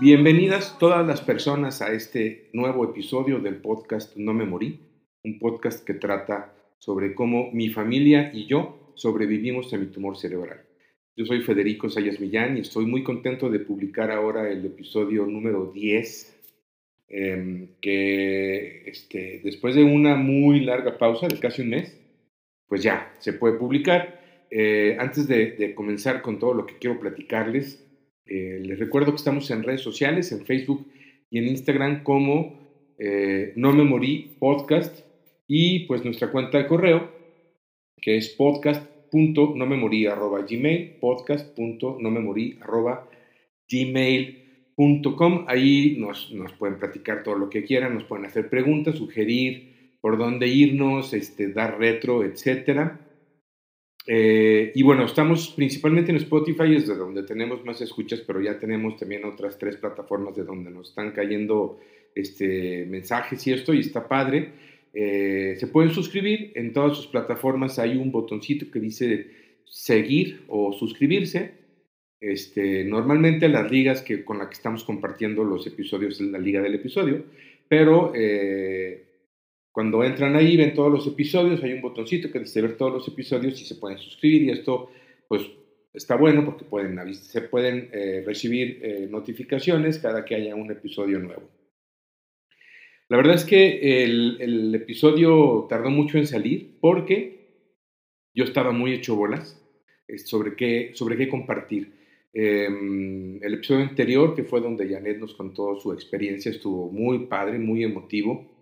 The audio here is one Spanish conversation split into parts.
Bienvenidas todas las personas a este nuevo episodio del podcast No me morí, un podcast que trata sobre cómo mi familia y yo sobrevivimos a mi tumor cerebral. Yo soy Federico Sayas Millán y estoy muy contento de publicar ahora el episodio número 10, em, que este, después de una muy larga pausa de casi un mes, pues ya se puede publicar. Eh, antes de comenzar con todo lo que quiero platicarles, eh, les recuerdo que estamos en redes sociales, en Facebook y en Instagram como eh, No Me Morí Podcast y pues nuestra cuenta de correo que es podcast.nomemorí.gmail podcast.nomemorí.gmail.com Ahí nos, nos pueden platicar todo lo que quieran, nos pueden hacer preguntas, sugerir por dónde irnos, este, dar retro, etcétera. Eh, y bueno, estamos principalmente en Spotify, es de donde tenemos más escuchas, pero ya tenemos también otras tres plataformas de donde nos están cayendo este, mensajes y esto, y está padre. Eh, se pueden suscribir, en todas sus plataformas hay un botoncito que dice seguir o suscribirse. Este, normalmente las ligas que, con las que estamos compartiendo los episodios es la liga del episodio, pero eh, cuando entran ahí, ven todos los episodios, hay un botoncito que dice ver todos los episodios y se pueden suscribir y esto pues está bueno porque pueden, se pueden eh, recibir eh, notificaciones cada que haya un episodio nuevo. La verdad es que el, el, episodio tardó mucho en salir porque yo estaba muy hecho bolas sobre qué, sobre qué compartir. Eh, el episodio anterior, que fue donde Janet nos contó su experiencia, estuvo muy padre, muy emotivo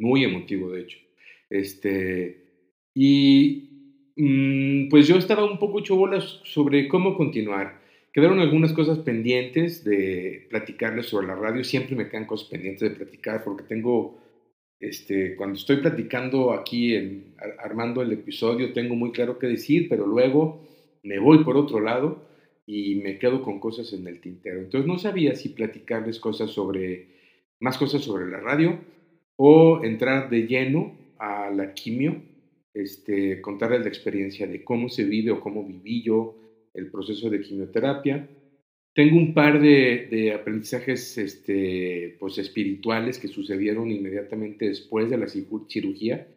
muy emotivo de hecho. Este, y mm, pues yo estaba un poco hecho bolas sobre cómo continuar. Quedaron algunas cosas pendientes de platicarles sobre la radio. Siempre me quedan cosas pendientes de platicar porque tengo, este, cuando estoy platicando aquí, en, armando el episodio, tengo muy claro qué decir, pero luego me voy por otro lado y me quedo con cosas en el tintero. Entonces no sabía si platicarles cosas sobre, más cosas sobre la radio o entrar de lleno a la quimio, este, contarles la experiencia de cómo se vive o cómo viví yo el proceso de quimioterapia. Tengo un par de, aprendizajes este, pues, espirituales que sucedieron inmediatamente después de la cirugía,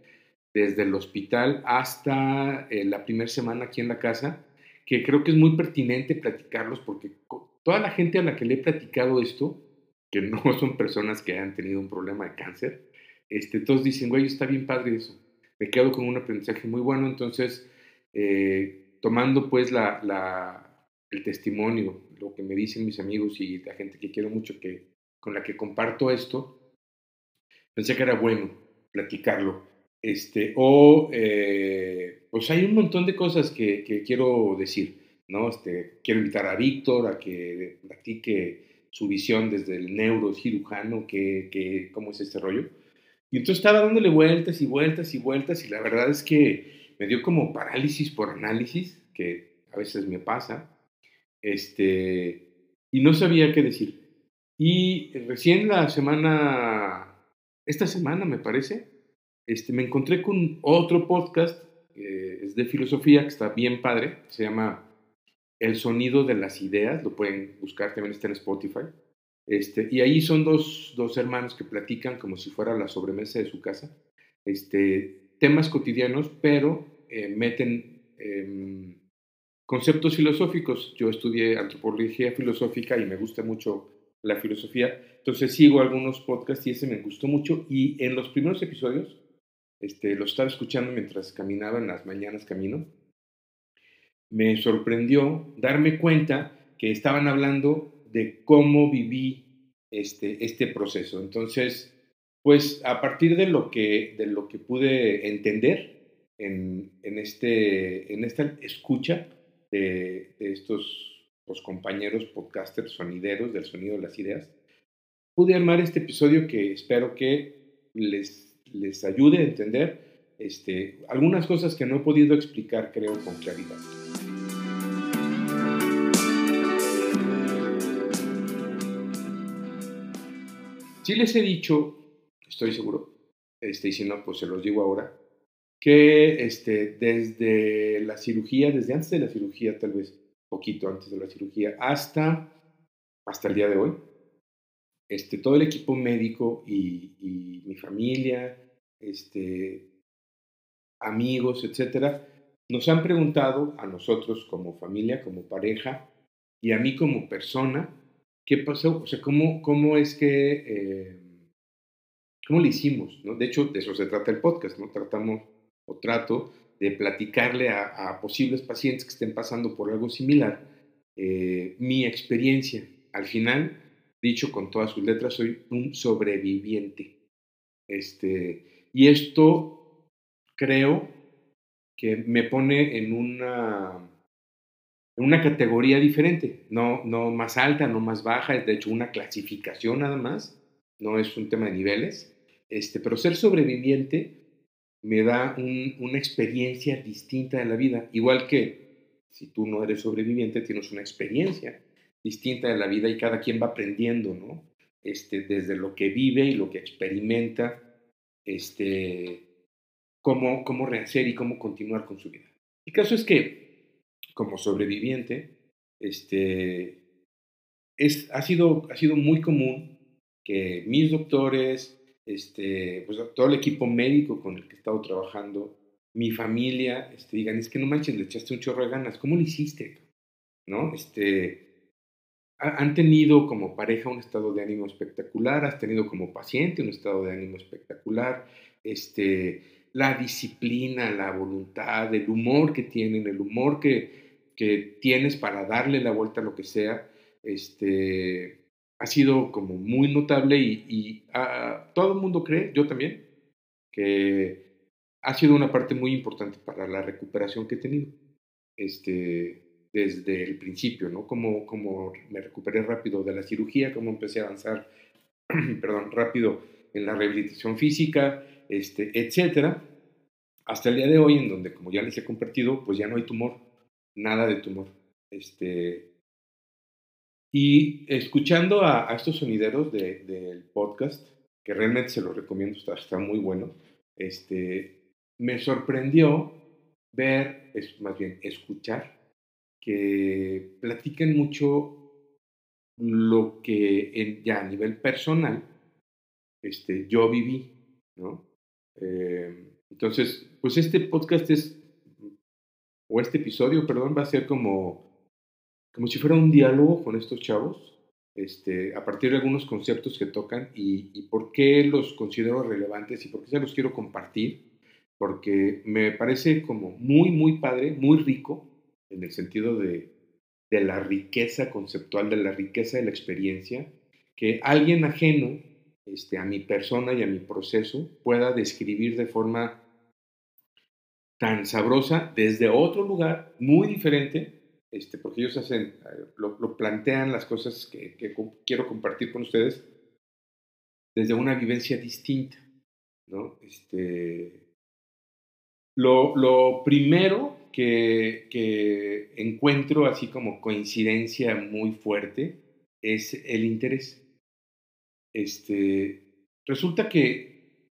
desde el hospital hasta eh, la primera semana aquí en la casa, que creo que es muy pertinente platicarlos porque toda la gente a la que le he platicado esto, que no son personas que hayan tenido un problema de cáncer, este, todos dicen, güey, está bien padre eso. Me quedo con un aprendizaje muy bueno, entonces, eh, tomando pues la, el testimonio, lo que me dicen mis amigos y la gente que quiero mucho, que, con la que comparto esto, pensé que era bueno platicarlo. Este, o, eh, pues hay un montón de cosas que, que, quiero decir, ¿no? Este, quiero invitar a Víctor a que platique su visión desde el neurocirujano, que, que, cómo es este rollo. Y entonces estaba dándole vueltas y vueltas y vueltas y la verdad es que me dio como parálisis por análisis, que a veces me pasa, este, y no sabía qué decir. Y recién la semana, esta semana me parece, este, me encontré con otro podcast, es de filosofía, que está bien padre, se llama El sonido de las ideas, lo pueden buscar, también está en Spotify. Este, y ahí son dos, dos, hermanos que platican como si fuera la sobremesa de su casa, este, temas cotidianos, pero eh, meten eh, conceptos filosóficos. Yo estudié antropología filosófica y me gusta mucho la filosofía, entonces sigo algunos podcasts y ese me gustó mucho. Y en los primeros episodios, este, lo estaba escuchando mientras caminaba en las mañanas camino, me sorprendió darme cuenta que estaban hablando de cómo viví este, este proceso. Entonces, pues a partir de lo que, de lo que pude entender en, en, este, en esta escucha de, de estos los compañeros podcasters sonideros del sonido de las ideas, pude armar este episodio que espero que les, les ayude a entender este, algunas cosas que no he podido explicar, creo, con claridad. Sí les he dicho, estoy seguro, este, y si no, pues se los digo ahora, que este, desde la cirugía, desde antes de la cirugía, tal vez poquito antes de la cirugía, hasta hasta el día de hoy. Este, todo el equipo médico y, mi familia, este, amigos, etcétera, nos han preguntado a nosotros como familia, como pareja y a mí como persona, ¿qué pasó? O sea, ¿cómo, cómo es que, eh, cómo lo hicimos? ¿no? De hecho, de eso se trata el podcast, ¿no? Tratamos o trato de platicarle a, posibles pacientes que estén pasando por algo similar eh, mi experiencia. Al final, dicho con todas sus letras, soy un sobreviviente. Este, y esto creo que me pone en una, una categoría diferente, no, no más alta, no más baja, es de hecho una clasificación nada más, no es un tema de niveles, este, pero ser sobreviviente me da una experiencia distinta de la vida, igual que si tú no eres sobreviviente, tienes una experiencia distinta de la vida y cada quien va aprendiendo, ¿no? Este, desde lo que vive y lo que experimenta, este, cómo, cómo rehacer y cómo continuar con su vida. El caso es que, como sobreviviente, este, es, ha, sido, ha sido muy común que mis doctores, este, pues, todo el equipo médico con el que he estado trabajando, mi familia, este, digan, es que no manches, le echaste un chorro de ganas, ¿cómo lo hiciste? ¿No? Este, han tenido como pareja un estado de ánimo espectacular, has tenido como paciente un estado de ánimo espectacular, este, la disciplina, la voluntad, el humor que tienen, el humor que, que tienes para darle la vuelta a lo que sea, este, ha sido como muy notable y, todo el mundo cree, yo también, que ha sido una parte muy importante para la recuperación que he tenido este, desde el principio, ¿no? Como, como me recuperé rápido de la cirugía, cómo empecé a avanzar, perdón, rápido en la rehabilitación física, este, etcétera, hasta el día de hoy, en donde, como ya les he compartido, pues ya no hay tumor, nada de tumor. Este, y escuchando a, estos sonideros del podcast, que realmente se los recomiendo, está, está muy bueno, este, me sorprendió ver, es, más bien escuchar, que platican mucho lo que ya a nivel personal este, yo viví, ¿no? Eh, entonces, pues este podcast es, o este episodio, perdón, va a ser como, como si fuera un diálogo con estos chavos, este, a partir de algunos conceptos que tocan y, por qué los considero relevantes y por qué se los quiero compartir, porque me parece como muy, muy padre, muy rico, en el sentido de, de la riqueza conceptual, de la riqueza de la experiencia, que alguien ajeno este, a mi persona y a mi proceso pueda describir de forma tan sabrosa desde otro lugar muy diferente, este, porque ellos hacen, eh, lo, plantean las cosas que, quiero compartir con ustedes desde una vivencia distinta, ¿no? Este, lo, lo primero que, que encuentro así como coincidencia muy fuerte es el interés. Este, resulta que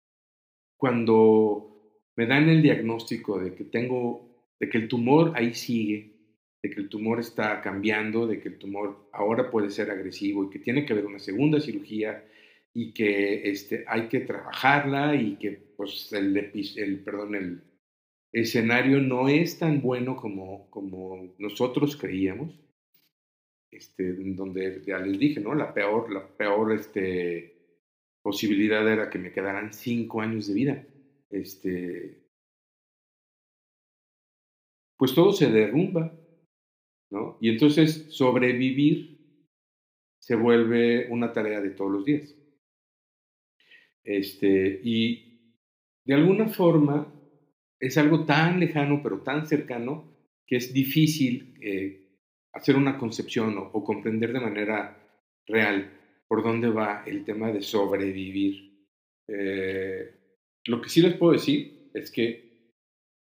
cuando me dan el diagnóstico de que tengo, de que el tumor ahí sigue, de que el tumor está cambiando, de que el tumor ahora puede ser agresivo y que tiene que haber una segunda cirugía y que este, hay que trabajarla y que pues, el, el, perdón, el escenario no es tan bueno como, como nosotros creíamos, este, donde ya les dije, ¿no? La peor, la peor este, posibilidad era que me quedaran cinco años de vida este, pues todo se derrumba, ¿no? Y entonces sobrevivir se vuelve una tarea de todos los días. Este, y de alguna forma es algo tan lejano, pero tan cercano, que es difícil eh, hacer una concepción o, comprender de manera real por dónde va el tema de sobrevivir. Eh, lo que sí les puedo decir es que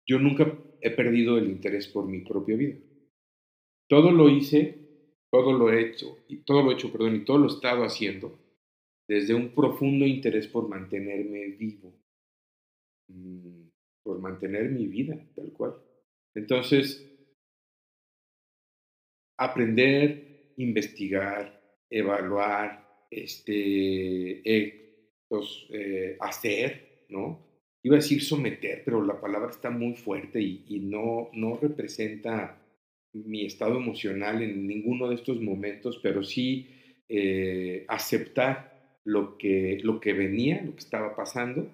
yo nunca he perdido el interés por mi propia vida. Todo lo hice, todo lo he hecho, y todo lo he hecho, perdón, y todo lo he estado haciendo desde un profundo interés por mantenerme vivo, mm, por mantener mi vida, tal cual. Entonces, aprender, investigar, evaluar, este, eh, pues, eh, hacer, ¿no? Iba a decir someter, pero la palabra está muy fuerte y, no, representa mi estado emocional en ninguno de estos momentos, pero sí eh, aceptar lo que, lo que venía, lo que estaba pasando,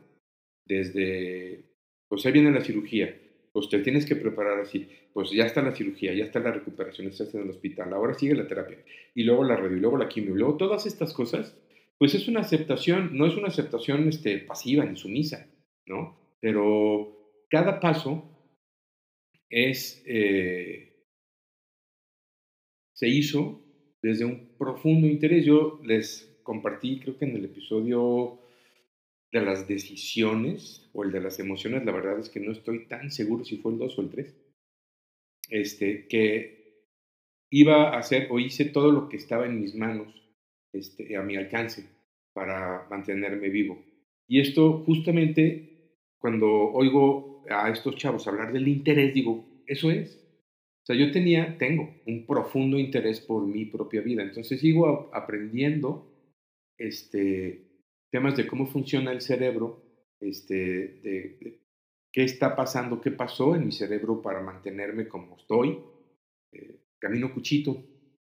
desde, pues ahí viene la cirugía, pues te tienes que preparar así, pues ya está la cirugía, ya está la recuperación, estás en el hospital, ahora sigue la terapia, y luego la radio, y luego la quimio, y luego todas estas cosas, pues es una aceptación, no es una aceptación este, pasiva ni sumisa, ¿no? Pero cada paso es, eh, se hizo desde un profundo interés. Yo les compartí, creo que en el episodio de las decisiones o el de las emociones, la verdad es que no estoy tan seguro si fue el 2 o el 3, este, que iba a hacer o hice todo lo que estaba en mis manos, este, a mi alcance, para mantenerme vivo. Y esto justamente cuando oigo a estos chavos hablar del interés, digo, eso es. O sea, yo tenía, tengo un profundo interés por mi propia vida. Entonces sigo aprendiendo este, temas de cómo funciona el cerebro, este, de, qué está pasando, qué pasó en mi cerebro para mantenerme como estoy. Eh, camino cuchito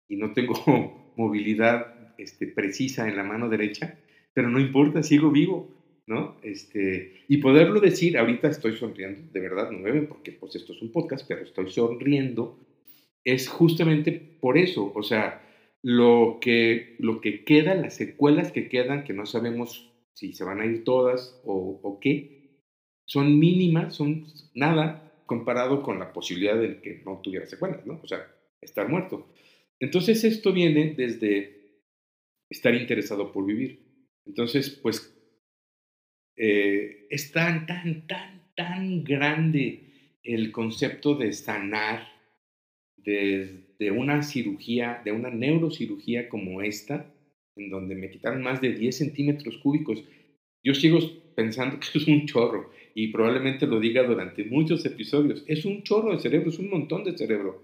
y no tengo movilidad este, precisa en la mano derecha, pero no importa, sigo vivo, ¿no? Este, y poderlo decir, ahorita estoy sonriendo, de verdad, no me ven porque pues esto es un podcast, pero estoy sonriendo, es justamente por eso, o sea, lo que, lo que queda, las secuelas que quedan, que no sabemos si se van a ir todas o, o qué, son mínimas, son nada comparado con la posibilidad de que no tuviera secuelas, ¿no? O sea, estar muerto. Entonces esto viene desde estar interesado por vivir. Entonces, pues, eh, es tan, tan, tan, tan grande el concepto de sanar desde una cirugía, de una neurocirugía como esta, en donde me quitaron más de 10 centímetros cúbicos, yo sigo pensando que es un chorro y probablemente lo diga durante muchos episodios. Es un chorro de cerebro, es un montón de cerebro.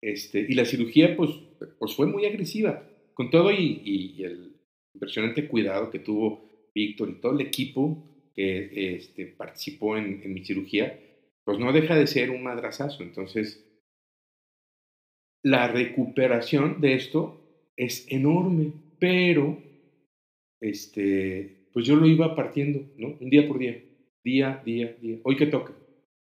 Este, y la cirugía pues, pues fue muy agresiva, con todo y, el impresionante cuidado que tuvo Víctor y todo el equipo que este, participó en, mi cirugía, pues no deja de ser un madrazazo. Entonces, la recuperación de esto es enorme, pero este, pues yo lo iba partiendo, ¿no? Un día por día, día, día, día. ¿Hoy qué toca?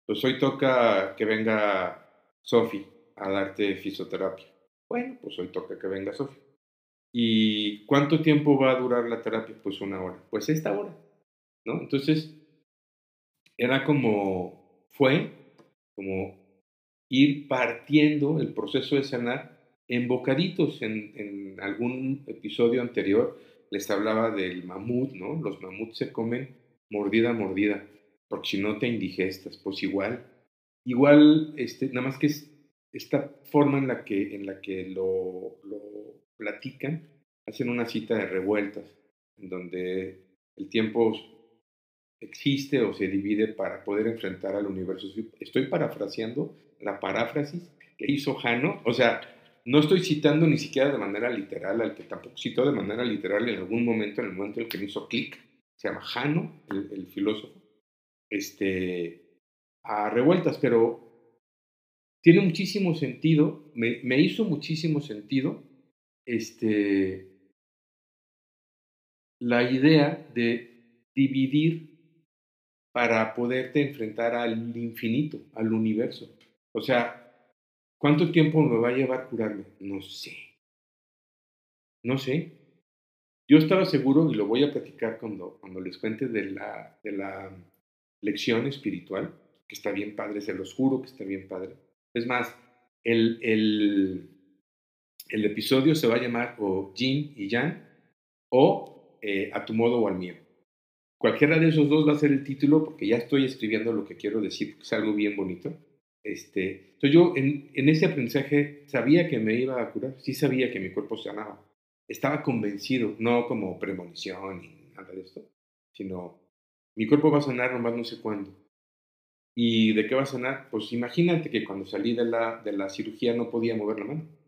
Pues hoy toca que venga Sofi a darte fisioterapia. Bueno, pues hoy toca que venga Sofi. ¿Y cuánto tiempo va a durar la terapia? Pues una hora. Pues esta hora, ¿no? Entonces, era como, fue como ir partiendo el proceso de sanar en bocaditos. En, algún episodio anterior les hablaba del mamut, ¿no? Los mamuts se comen mordida a mordida, porque si no te indigestas, pues igual, igual, este, nada más que es esta forma en la que, en la que lo, lo platican, hacen una cita de revueltas, en donde el tiempo existe o se divide para poder enfrentar al universo. Estoy parafraseando la paráfrasis que hizo Jano, o sea, no estoy citando ni siquiera de manera literal, al que tampoco citó de manera literal en algún momento, en el momento en el que me hizo clic, se llama Jano, el, filósofo, este, a revueltas, pero tiene muchísimo sentido, me, me hizo muchísimo sentido, este, la idea de dividir para poderte enfrentar al infinito, al universo. O sea, ¿cuánto tiempo me va a llevar curarme? No sé. No sé. Yo estaba seguro, y lo voy a platicar cuando, cuando les cuente de la, de la lección espiritual, que está bien padre, se los juro que está bien padre. Es más, el, el, el episodio se va a llamar o Jin y Jan o eh, A tu modo o al mío. Cualquiera de esos dos va a ser el título porque ya estoy escribiendo lo que quiero decir, es algo bien bonito. Este, entonces yo en, en, ese aprendizaje sabía que me iba a curar, sí sabía que mi cuerpo sanaba. Estaba convencido, no como premonición ni nada de esto, sino mi cuerpo va a sanar nomás no sé cuándo. ¿Y de qué va a sanar? Pues imagínate que cuando salí de la, de la cirugía no podía mover la mano.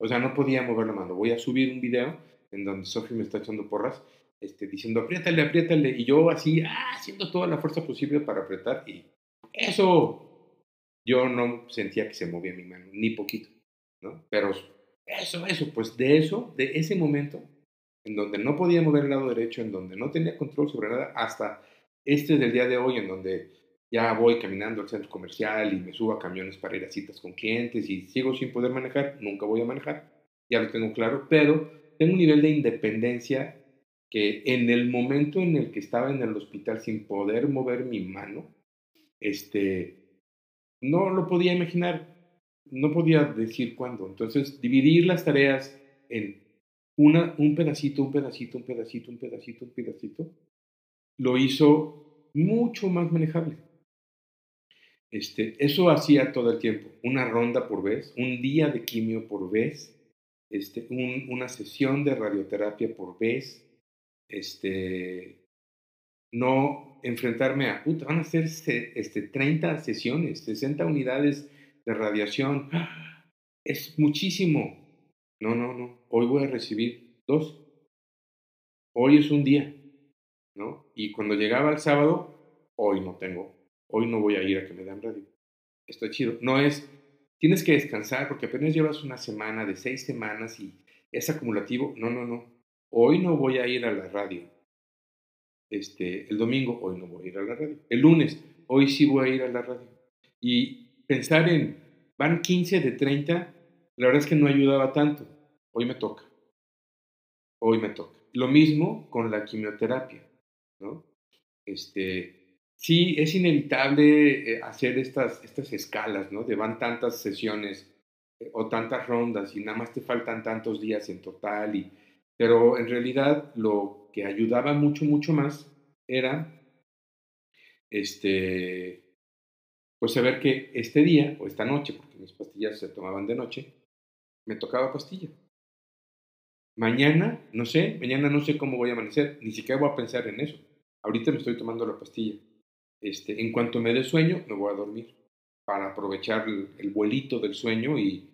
O sea, no podía mover la mano. Voy a subir un video en donde Sophie me está echando porras, este, diciendo, apriétale, apriétale. Y yo así, ah, haciendo toda la fuerza posible para apretar. Y eso, yo no sentía que se movía mi mano, ni poquito, ¿no? Pero eso, eso, pues de eso, de ese momento, en donde no podía mover el lado derecho, en donde no tenía control sobre nada, hasta este del día de hoy, en donde ya voy caminando al centro comercial y me subo a camiones para ir a citas con clientes y sigo sin poder manejar, nunca voy a manejar, ya lo tengo claro, pero tengo un nivel de independencia que en el momento en el que estaba en el hospital sin poder mover mi mano, este, no lo podía imaginar, no podía decir cuándo. Entonces, dividir las tareas en una, un pedacito, un pedacito, un pedacito, un pedacito, un pedacito, lo hizo mucho más manejable. Este, eso hacía todo el tiempo, una ronda por vez, un día de quimio por vez, este, una sesión de radioterapia por vez, este, no enfrentarme a, puta, van a ser este, 30 sesiones, 60 unidades de radiación, es muchísimo. No, no, no, hoy voy a recibir dos. Hoy es un día, ¿no? Y cuando llegaba el sábado, hoy no tengo hoy no voy a ir a que me den radio. Está chido. No es, tienes que descansar porque apenas llevas una semana de seis semanas y es acumulativo. No, no, no. Hoy no voy a ir a la radio. Este, el domingo, hoy no voy a ir a la radio. El lunes, hoy sí voy a ir a la radio. Y pensar en, van 15 de 30, la verdad es que no ayudaba tanto. Hoy me toca. Hoy me toca. Lo mismo con la quimioterapia, ¿no? Este, sí es inevitable eh, hacer estas, estas escalas, ¿no? De van tantas sesiones eh, o tantas rondas y nada más te faltan tantos días en total. Y, pero en realidad lo que ayudaba mucho, mucho más era este, pues saber que este día o esta noche, porque mis pastillas se tomaban de noche, me tocaba pastilla. Mañana, no sé, mañana no sé cómo voy a amanecer, ni siquiera voy a pensar en eso. Ahorita me estoy tomando la pastilla este, en cuanto me dé sueño, me voy a dormir para aprovechar el, vuelito del sueño y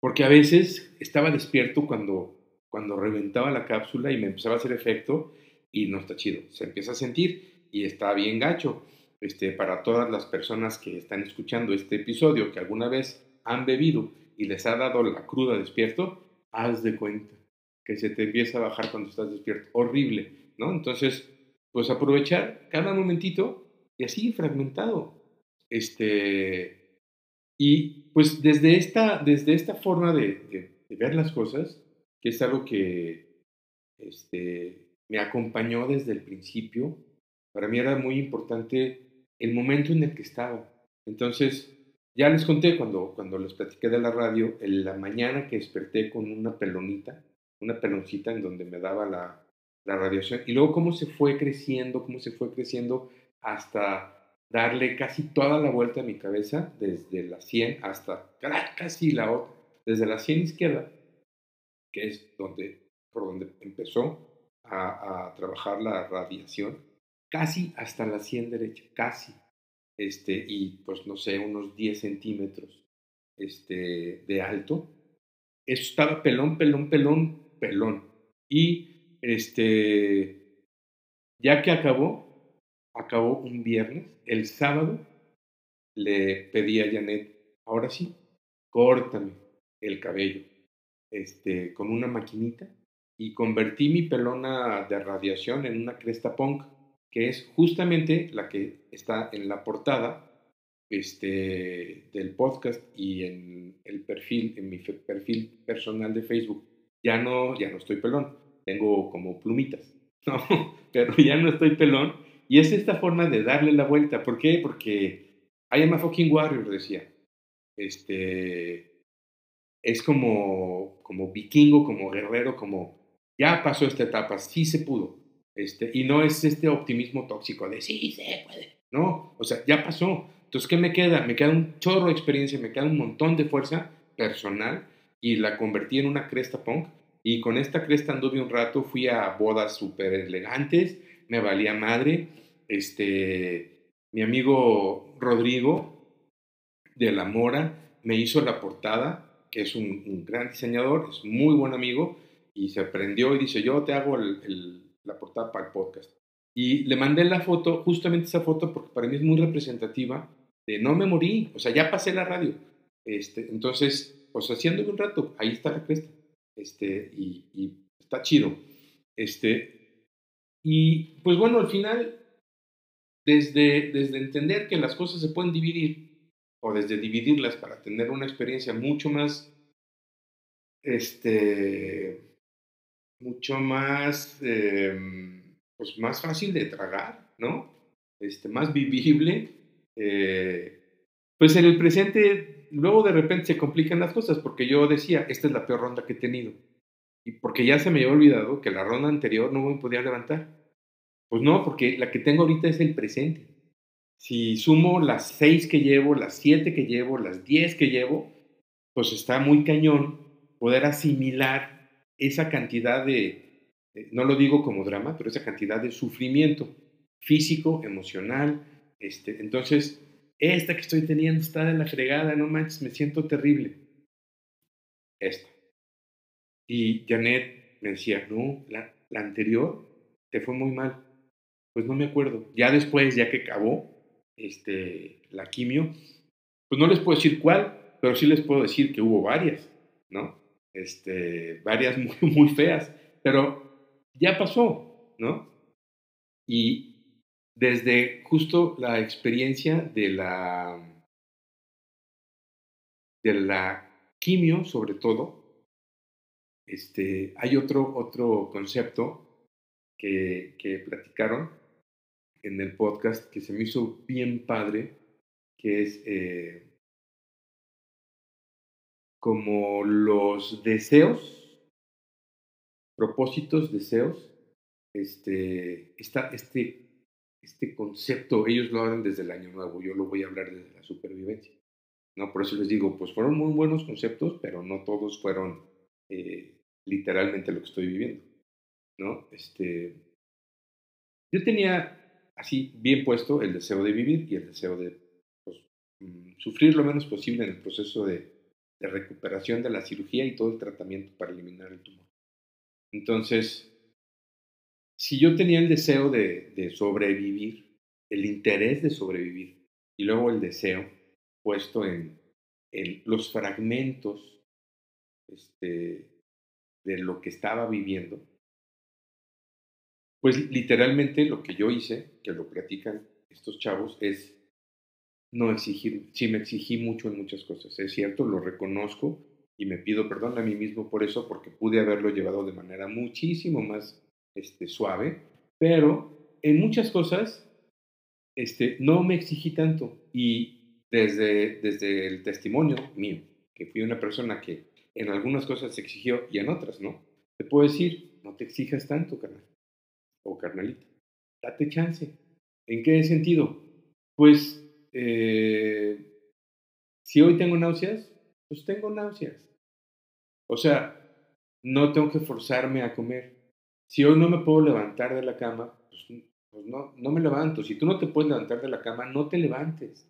porque a veces estaba despierto cuando, cuando reventaba la cápsula y me empezaba a hacer efecto y no está chido, se empieza a sentir y está bien gacho. Este, para todas las personas que están escuchando este episodio que alguna vez han bebido y les ha dado la cruda despierto, haz de cuenta que se te empieza a bajar cuando estás despierto. Horrible, ¿no? Entonces, pues aprovechar cada momentito y así fragmentado. Este, y pues desde esta, desde esta forma de, ver las cosas, que es algo que este, me acompañó desde el principio, para mí era muy importante el momento en el que estaba. Entonces, ya les conté cuando, cuando les platiqué de la radio, en la mañana que desperté con una pelonita, una peloncita en donde me daba la, la radiación, y luego cómo se fue creciendo, cómo se fue creciendo hasta darle casi toda la vuelta a mi cabeza, desde la 100 hasta casi la otra, desde la 100 izquierda, que es donde, por donde empezó a, trabajar la radiación, casi hasta la 100 derecha, casi, este, y pues no sé, unos 10 centímetros este, de alto. Eso estaba pelón, pelón, pelón, pelón. Y este, ya que acabó, acabó un viernes, el sábado le pedí a Janet, ahora sí, córtame el cabello, este, con una maquinita y convertí mi pelona de radiación en una cresta punk, que es justamente la que está en la portada este, del podcast y en el perfil, en mi perfil personal de Facebook. Ya no, ya no estoy pelón, tengo como plumitas, ¿no? pero ya no estoy pelón y es esta forma de darle la vuelta. ¿Por qué? Porque I am fucking warrior, decía. Este, es como, como vikingo, como guerrero, como ya pasó esta etapa, sí se pudo. Este, y no es este optimismo tóxico de sí se puede. No, o sea, ya pasó. Entonces, ¿qué me queda? Me queda un chorro de experiencia, me queda un montón de fuerza personal y la convertí en una cresta punk. Y con esta cresta anduve un rato, fui a bodas súper elegantes, me valía madre. Este, mi amigo Rodrigo de la Mora me hizo la portada que es un, gran diseñador, es muy buen amigo, y se aprendió y dice, yo te hago la portada para el podcast. Y le mandé la foto, justamente esa foto, porque para mí es muy representativa de no me morí, o sea, ya pasé la radio. Este, entonces, pues haciendo un rato, ahí está la cresta. Este, y, y está chido. Este, y pues bueno, al final, desde, desde entender que las cosas se pueden dividir, o desde dividirlas para tener una experiencia mucho más, este, mucho más, em, pues más fácil de tragar, ¿no? Este, más vivible. Eh, pues en el presente, luego de repente se complican las cosas, porque yo decía, esta es la peor ronda que he tenido. Y porque ya se me había olvidado que la ronda anterior no me podía levantar. Pues no, porque la que tengo ahorita es el presente. Si sumo las seis que llevo, las siete que llevo, las diez que llevo, pues está muy cañón poder asimilar esa cantidad de, no lo digo como drama, pero esa cantidad de sufrimiento físico, emocional. Este, entonces, esta que estoy teniendo está de la fregada, no manches, me siento terrible. Esta. Y Janet me decía, no, la, anterior te fue muy mal. Pues no me acuerdo. Ya después, ya que acabó este, la quimio, pues no les puedo decir cuál, pero sí les puedo decir que hubo varias, ¿no? Este, varias muy, muy feas, pero ya pasó, ¿no? Y desde justo la experiencia de la, de la quimio, sobre todo, este, hay otro, otro concepto que, que platicaron en el podcast que se me hizo bien padre, que es eh, como los deseos, propósitos, deseos, este, está este, este concepto, ellos lo hablan desde el año nuevo, yo lo voy a hablar desde la supervivencia. ¿no? Por eso les digo, pues fueron muy buenos conceptos, pero no todos fueron eh, literalmente lo que estoy viviendo. ¿no? Este, yo tenía así bien puesto el deseo de vivir y el deseo de pues, mm, sufrir lo menos posible en el proceso de, recuperación de la cirugía y todo el tratamiento para eliminar el tumor. Entonces, si yo tenía el deseo de, sobrevivir, el interés de sobrevivir y luego el deseo puesto en los fragmentos este, de lo que estaba viviendo, pues literalmente lo que yo hice, que lo platican estos chavos, es no exigir, sí me exigí mucho en muchas cosas, es cierto, lo reconozco y me pido perdón a mí mismo por eso, porque pude haberlo llevado de manera muchísimo más este, suave, pero en muchas cosas este, no me exigí tanto y desde, desde el testimonio mío, que fui una persona que en algunas cosas se exigió y en otras no, te puedo decir, no te exijas tanto, carnal o carnalita, date chance. ¿En qué sentido? Pues, eh, si hoy tengo náuseas, pues tengo náuseas. O sea, no tengo que forzarme a comer. Si hoy no me puedo levantar de la cama, pues, pues no, no me levanto. Si tú no te puedes levantar de la cama, no te levantes.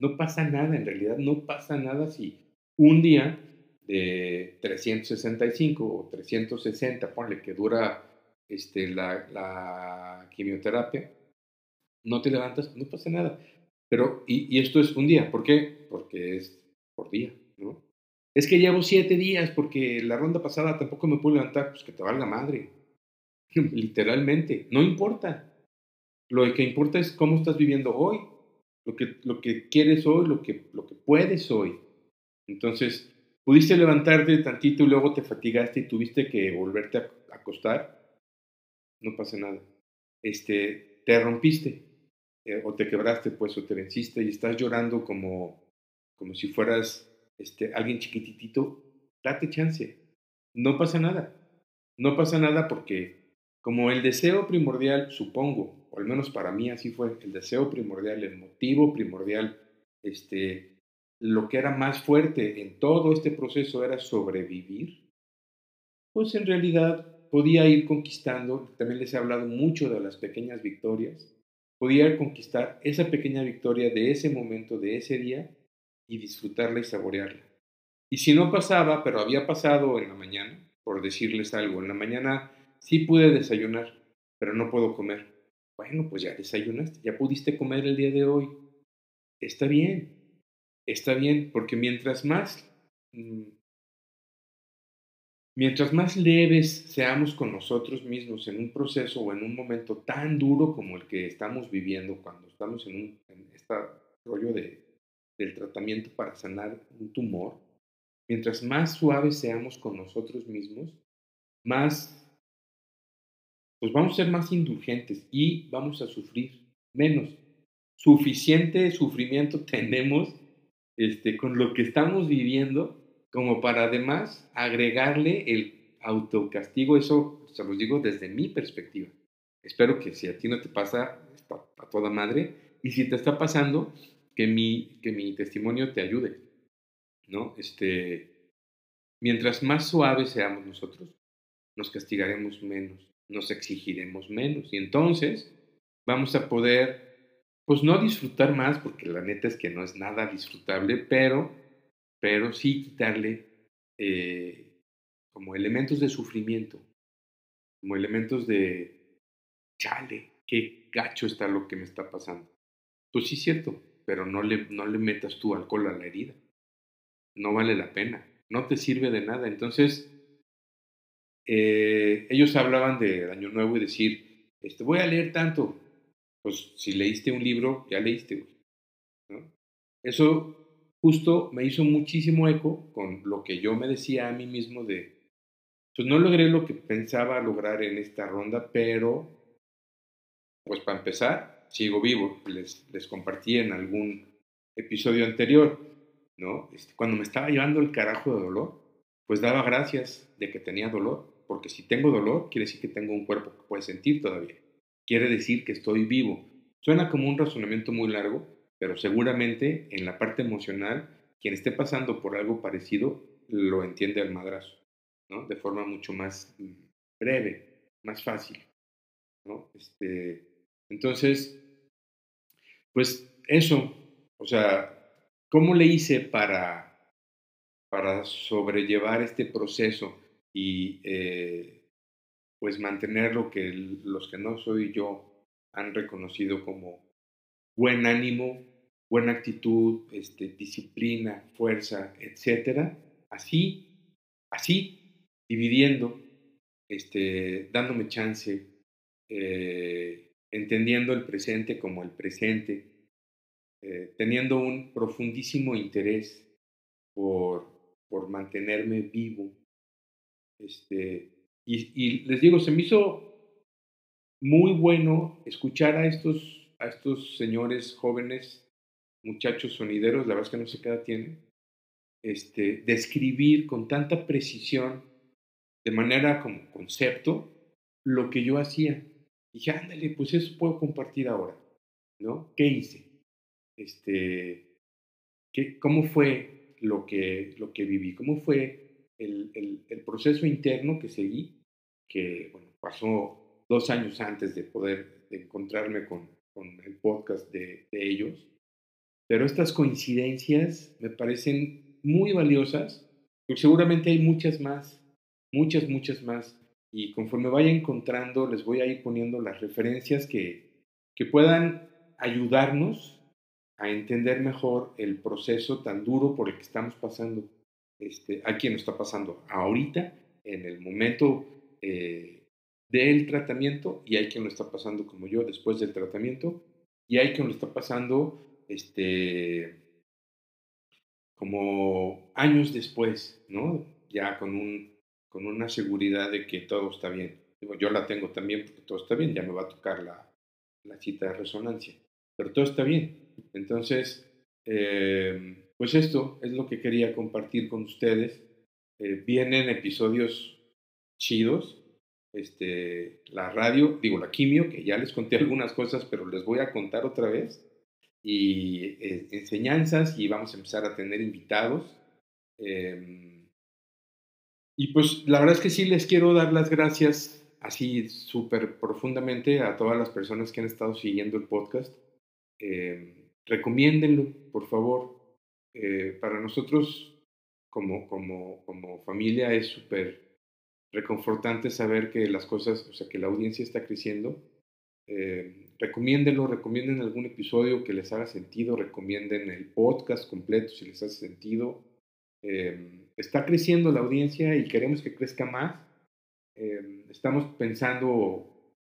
No pasa nada, en realidad no pasa nada si un día de 365 o 360, ponle que dura este, la, quimioterapia, no te levantas, no pasa nada. Pero, y, y, esto es un día, ¿por qué? Porque es por día, ¿no? Es que llevo siete días porque la ronda pasada tampoco me pude levantar, pues que te valga madre. Literalmente, no importa. Lo que importa es cómo estás viviendo hoy, lo que, lo que quieres hoy, lo que, lo que puedes hoy. Entonces, pudiste levantarte tantito y luego te fatigaste y tuviste que volverte a acostar no pasa nada. Este, te rompiste eh, o te quebraste, pues, o te venciste y estás llorando como, como si fueras este, alguien chiquititito, date chance. No pasa nada. No pasa nada porque como el deseo primordial, supongo, o al menos para mí así fue, el deseo primordial, el motivo primordial, este, lo que era más fuerte en todo este proceso era sobrevivir, pues en realidad podía ir conquistando, también les he hablado mucho de las pequeñas victorias, podía conquistar esa pequeña victoria de ese momento, de ese día, y disfrutarla y saborearla. Y si no pasaba, pero había pasado en la mañana, por decirles algo, en la mañana sí pude desayunar, pero no puedo comer. Bueno, pues ya desayunaste, ya pudiste comer el día de hoy. Está bien, está bien, porque mientras más, mm, mientras más leves seamos con nosotros mismos en un proceso o en un momento tan duro como el que estamos viviendo cuando estamos en, un, en este rollo de, del tratamiento para sanar un tumor, mientras más suaves seamos con nosotros mismos, más pues vamos a ser más indulgentes y vamos a sufrir menos. Suficiente sufrimiento tenemos este, con lo que estamos viviendo como para además agregarle el autocastigo. Eso se los digo desde mi perspectiva. Espero que si a ti no te pasa, está a toda madre. Y si te está pasando, que mi, que mi testimonio te ayude. ¿no? Este, mientras más suaves seamos nosotros, nos castigaremos menos nos exigiremos menos. Y entonces vamos a poder, pues no disfrutar más, porque la neta es que no es nada disfrutable, pero, pero sí quitarle eh, como elementos de sufrimiento, como elementos de, chale, qué gacho está lo que me está pasando. Pues sí, cierto, pero no le, no le metas tú alcohol a la herida. No vale la pena, no te sirve de nada. Entonces, eh, ellos hablaban de Año Nuevo y decir, este, voy a leer tanto. Pues si leíste un libro, ya leíste. Eso justo me hizo muchísimo eco con lo que yo me decía a mí mismo de, pues no logré lo que pensaba lograr en esta ronda, pero, pues para empezar, sigo vivo. Les, les compartí en algún episodio anterior, ¿no? Este, cuando me estaba llevando el carajo de dolor, pues daba gracias de que tenía dolor porque si tengo dolor, quiere decir que tengo un cuerpo que puede sentir todavía. Quiere decir que estoy vivo. Suena como un razonamiento muy largo, pero seguramente en la parte emocional, quien esté pasando por algo parecido lo entiende al madrazo, ¿no? De forma mucho más mm, breve, más fácil, ¿no? Este, entonces, pues eso, o sea, ¿cómo le hice para, para sobrellevar este proceso? y eh, pues mantener lo que los que no soy yo han reconocido como buen ánimo, buena actitud, este, disciplina, fuerza, etcétera, así, así, dividiendo, este, dándome chance, eh, entendiendo el presente como el presente, eh, teniendo un profundísimo interés por, por mantenerme vivo, este, y, les digo, se me hizo muy bueno escuchar a estos, a estos señores jóvenes, muchachos sonideros, la verdad es que no sé qué edad tienen, este, describir con tanta precisión, de manera como concepto, lo que yo hacía. Y dije, ándale, pues eso puedo compartir ahora, ¿no? ¿Qué hice? Este, ¿qué, ¿Cómo fue lo que, lo que viví? ¿Cómo fue el, proceso interno que seguí, que pasó dos años antes de poder encontrarme con, el podcast de, de, ellos, pero estas coincidencias me parecen muy valiosas, porque seguramente hay muchas más, muchas, muchas más, y conforme vaya encontrando, les voy a ir poniendo las referencias que, que puedan ayudarnos a entender mejor el proceso tan duro por el que estamos pasando este, a quien está pasando ahorita, en el momento eh, del tratamiento, y hay quien lo está pasando como yo después del tratamiento, y hay quien lo está pasando este, como años después, ¿no? Ya con, un, con una seguridad de que todo está bien. yo la tengo también porque todo está bien, ya me va a tocar la, la cita de resonancia, pero todo está bien. Entonces, eh, pues esto es lo que quería compartir con ustedes. Eh, vienen episodios chidos. Este, la radio, digo la quimio, que ya les conté algunas cosas, pero les voy a contar otra vez. Y eh, enseñanzas y vamos a empezar a tener invitados. Em, y pues la verdad es que sí les quiero dar las gracias así súper profundamente a todas las personas que han estado siguiendo el podcast. Eh, recomiéndenlo, por favor. Eh, para nosotros como, como, como familia es súper reconfortante saber que las cosas, o sea, que la audiencia está creciendo. Eh, recomiéndenlo, recomienden algún episodio que les haga sentido, recomienden el podcast completo si les hace sentido. Eh, está creciendo la audiencia y queremos que crezca más. Eh, estamos pensando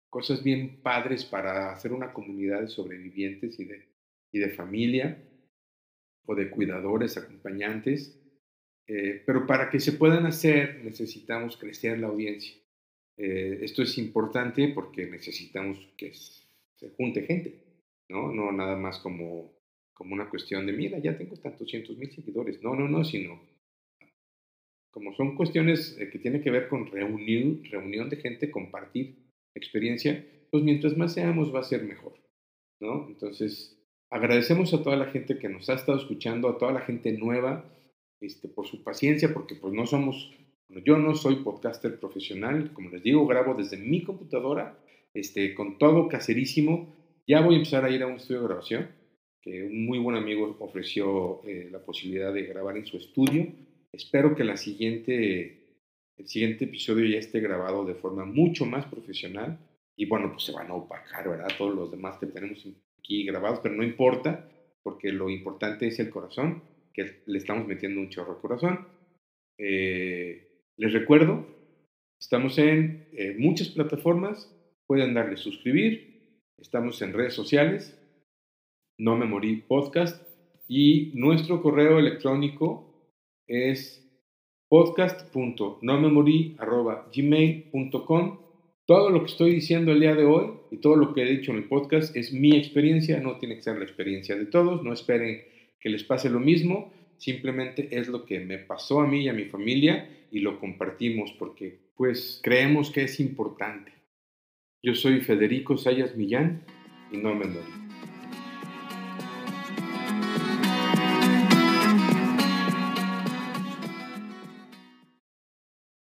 cosas bien padres para hacer una comunidad de sobrevivientes y de, y de familia o de cuidadores, acompañantes. Eh, pero para que se puedan hacer necesitamos crecer la audiencia. Eh, esto es importante porque necesitamos que se junte gente, ¿no? No nada más como, como una cuestión de, mira, ya tengo tantos cientos mil seguidores. No, no, no, sino como son cuestiones eh, que tienen que ver con reunión, reunión de gente, compartir experiencia, pues mientras más seamos va a ser mejor, ¿no? Entonces, agradecemos a toda la gente que nos ha estado escuchando, a toda la gente nueva, este, por su paciencia, porque pues no somos, yo no soy podcaster profesional, como les digo, grabo desde mi computadora, este, con todo caserísimo. Ya voy a empezar a ir a un estudio de grabación, que un muy buen amigo ofreció eh, la posibilidad de grabar en su estudio. Espero que la siguiente, el siguiente episodio ya esté grabado de forma mucho más profesional. Y bueno, pues se van a opacar, ¿verdad? Todos los demás que tenemos grabados, pero no importa, porque lo importante es el corazón que le estamos metiendo un chorro al corazón. Eh, les recuerdo, estamos en eh, muchas plataformas, pueden darle suscribir, estamos en redes sociales, no me morí podcast, y nuestro correo electrónico es podcast.nomemory.gmail.com. Todo lo que estoy diciendo el día de hoy y todo lo que he dicho en el podcast es mi experiencia, no tiene que ser la experiencia de todos, no esperen que les pase lo mismo, simplemente es lo que me pasó a mí y a mi familia y lo compartimos porque pues creemos que es importante. Yo soy Federico Sayas Millán y no me.